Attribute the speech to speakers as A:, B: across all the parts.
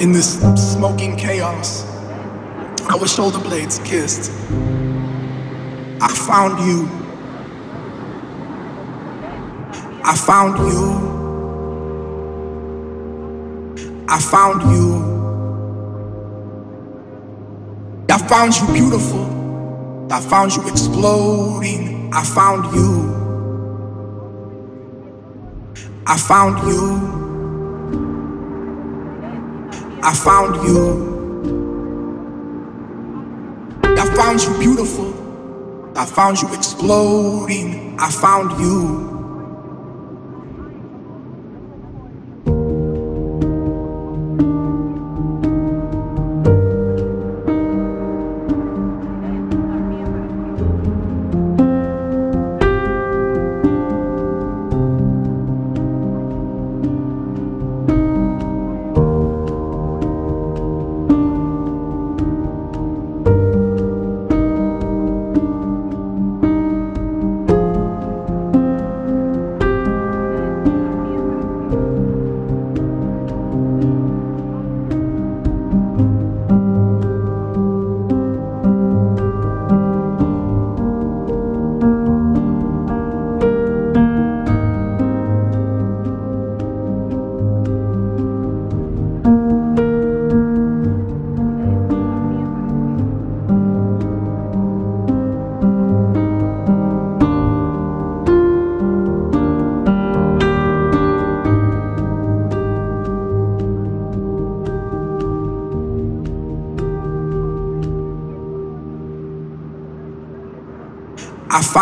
A: In this smoking chaos, our shoulder blades kissed. I found you. I found you. I found you. I found you beautiful. I found you exploding. I found you. I found you. I found you. I found you beautiful. I found you exploding. I found you.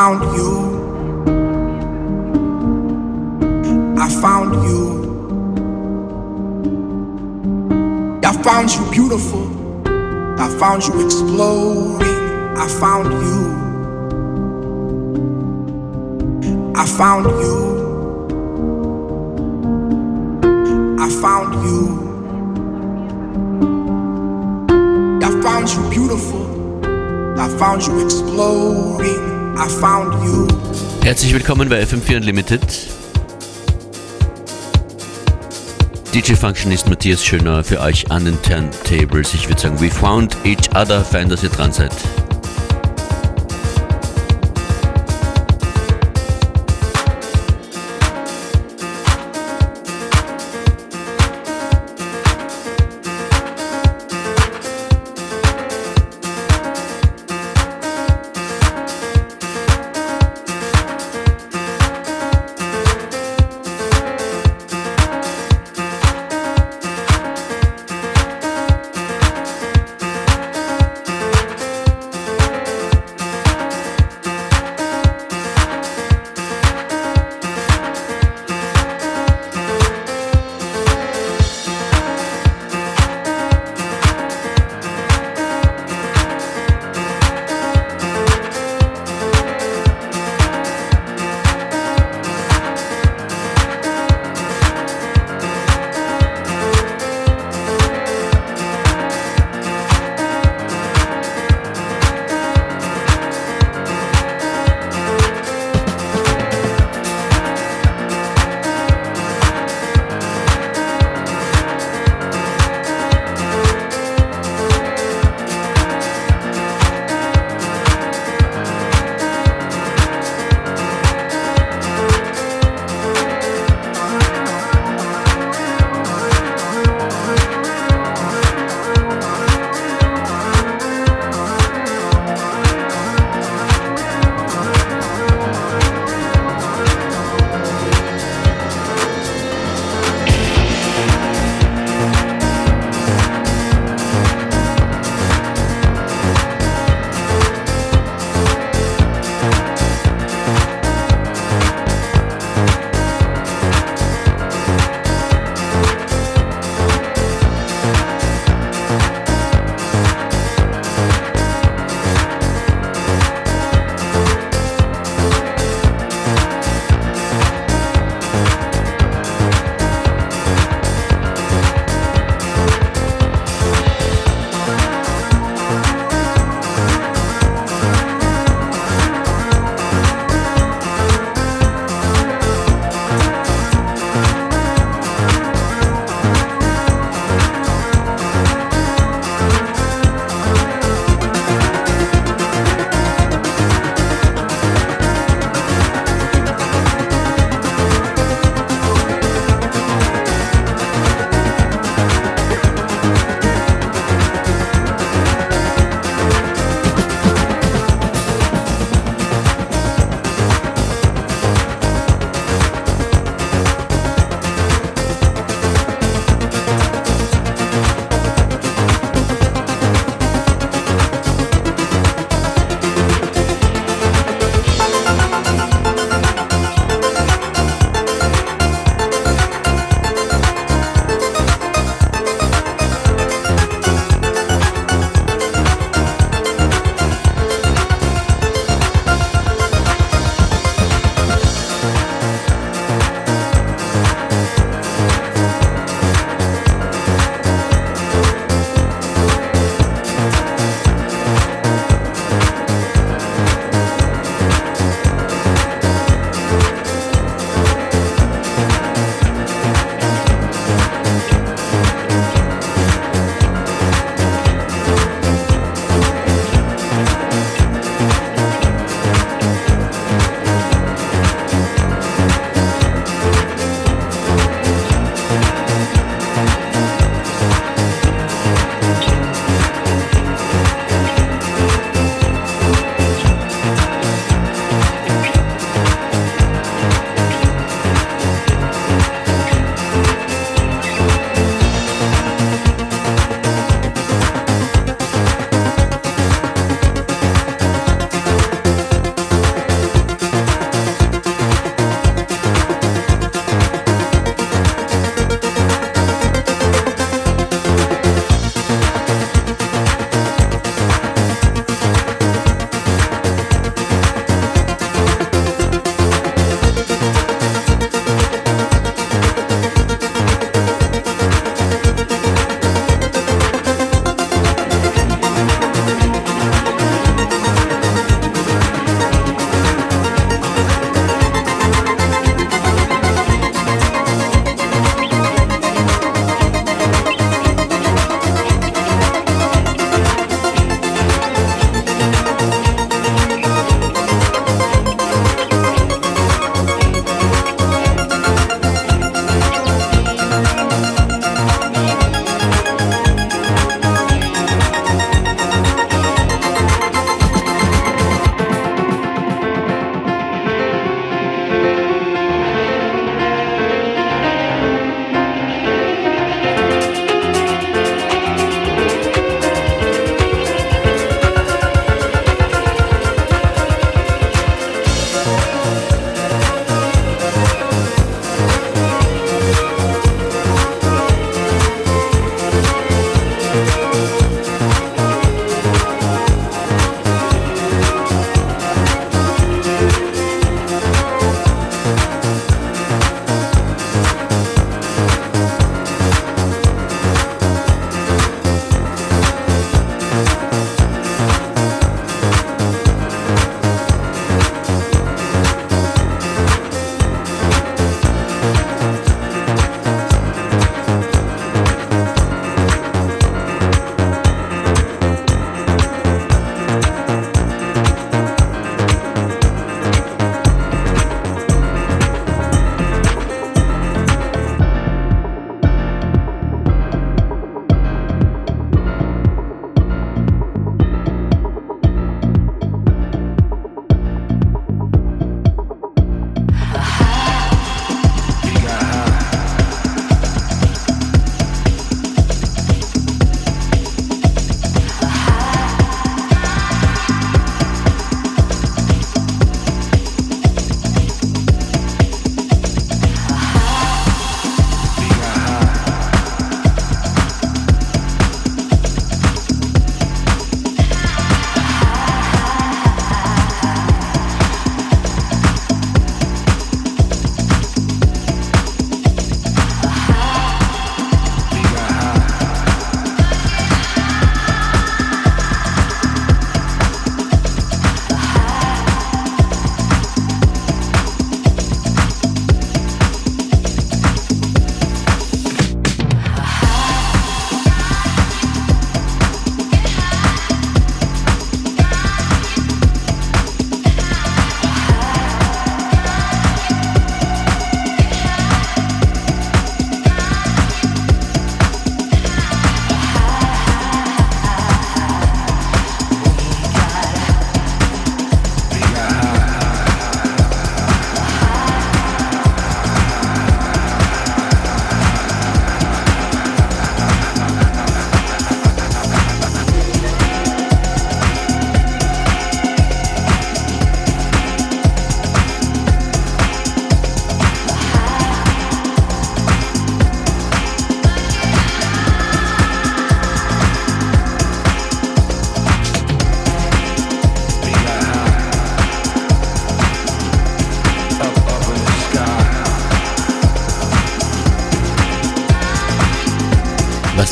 A: Found you. I found you. I found you beautiful. I found you exploding. I found you. I found you. I found you. I found you beautiful. I found you exploding. I found you.
B: Herzlich willkommen bei FM4 Unlimited. DJ Functionist Matthias Schöner für euch an den Turntables. Ich würde sagen, we found each other. Fein, dass ihr dran seid.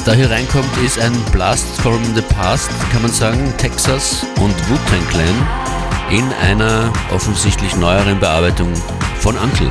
C: Da hier reinkommt, ist ein Blast from the Past, kann man sagen, Texas und Wu-Tang Clan in einer offensichtlich neueren Bearbeitung von Uncle.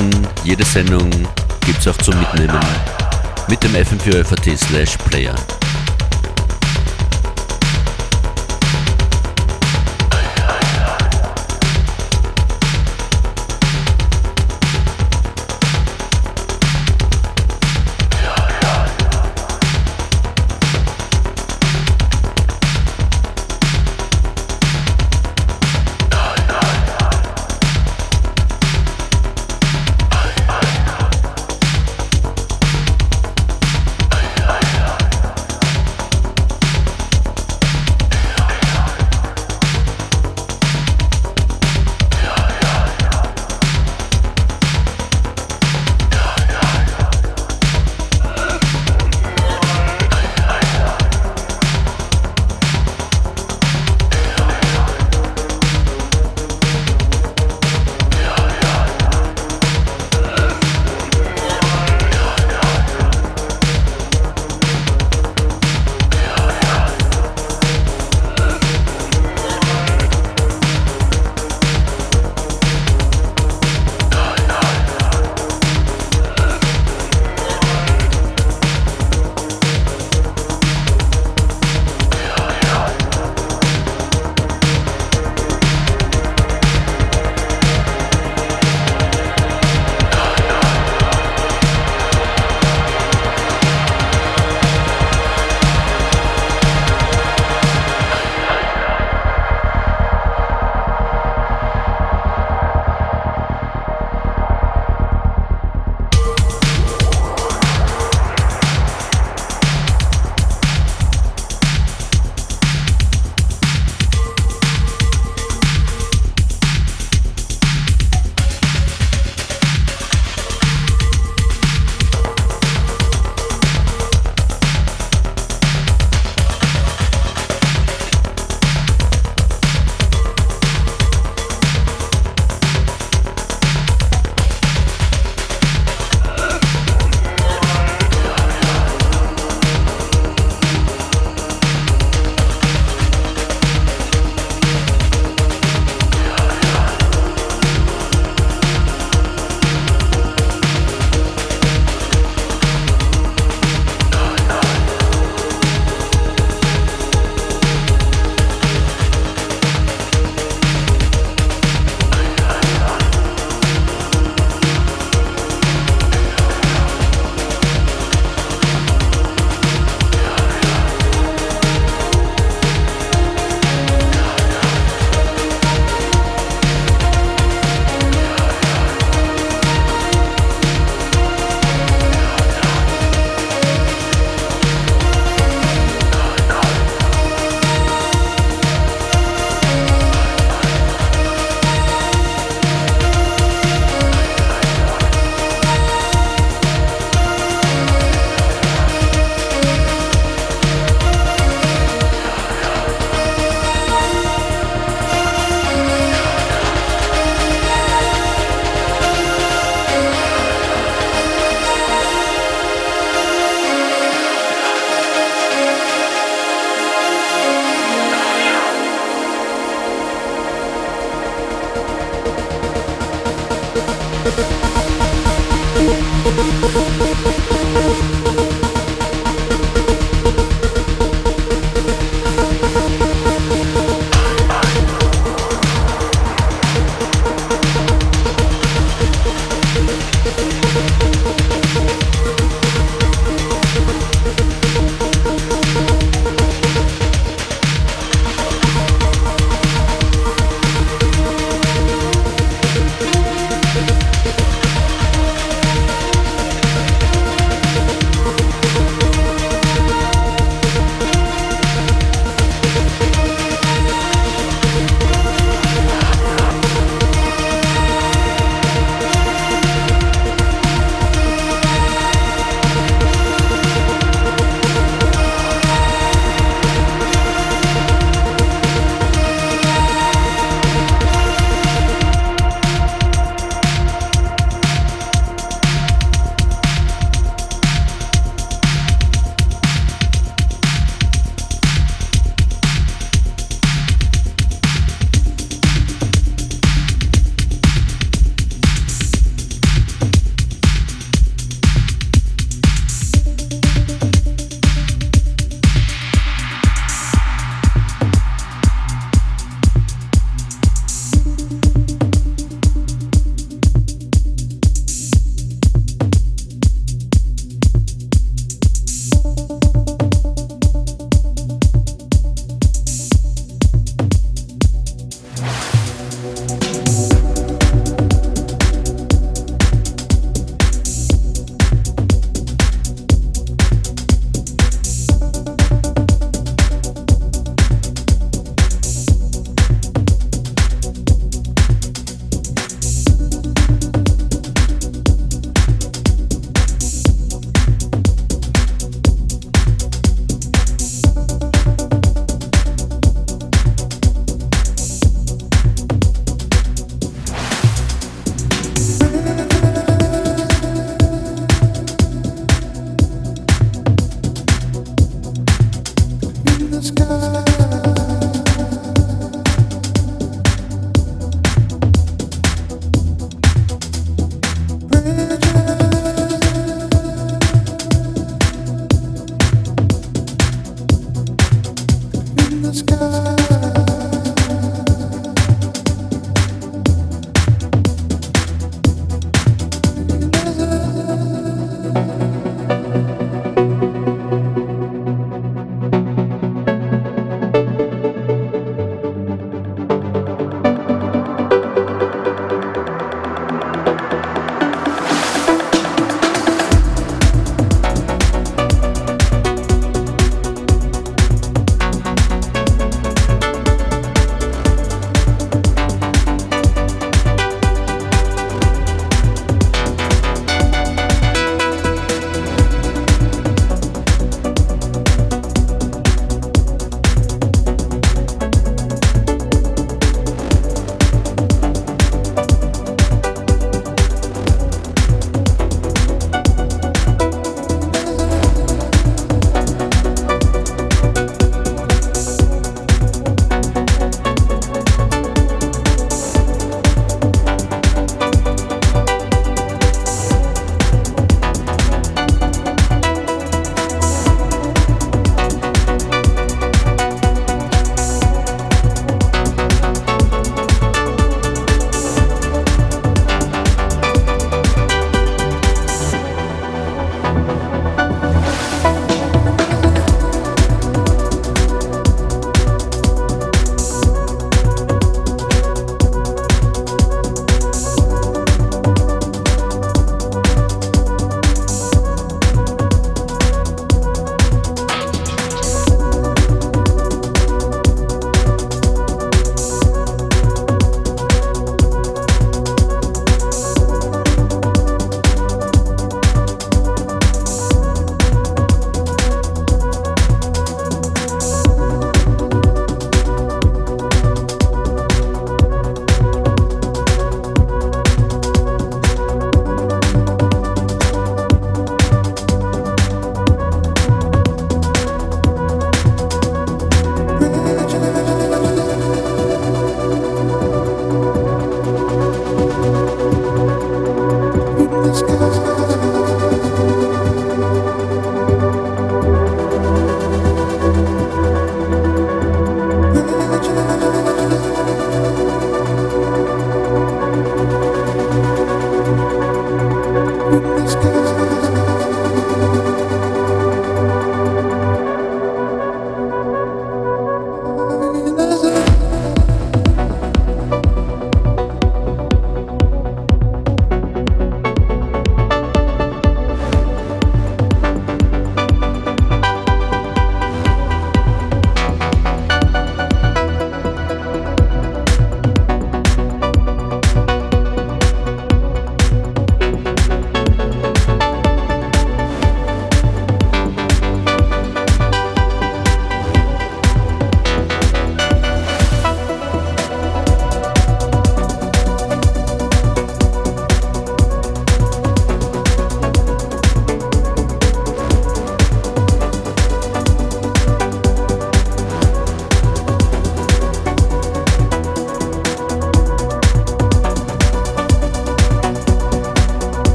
B: wissen, jede Sendung gibt es auch zum Mitnehmen. Mit dem fm 4 slash player.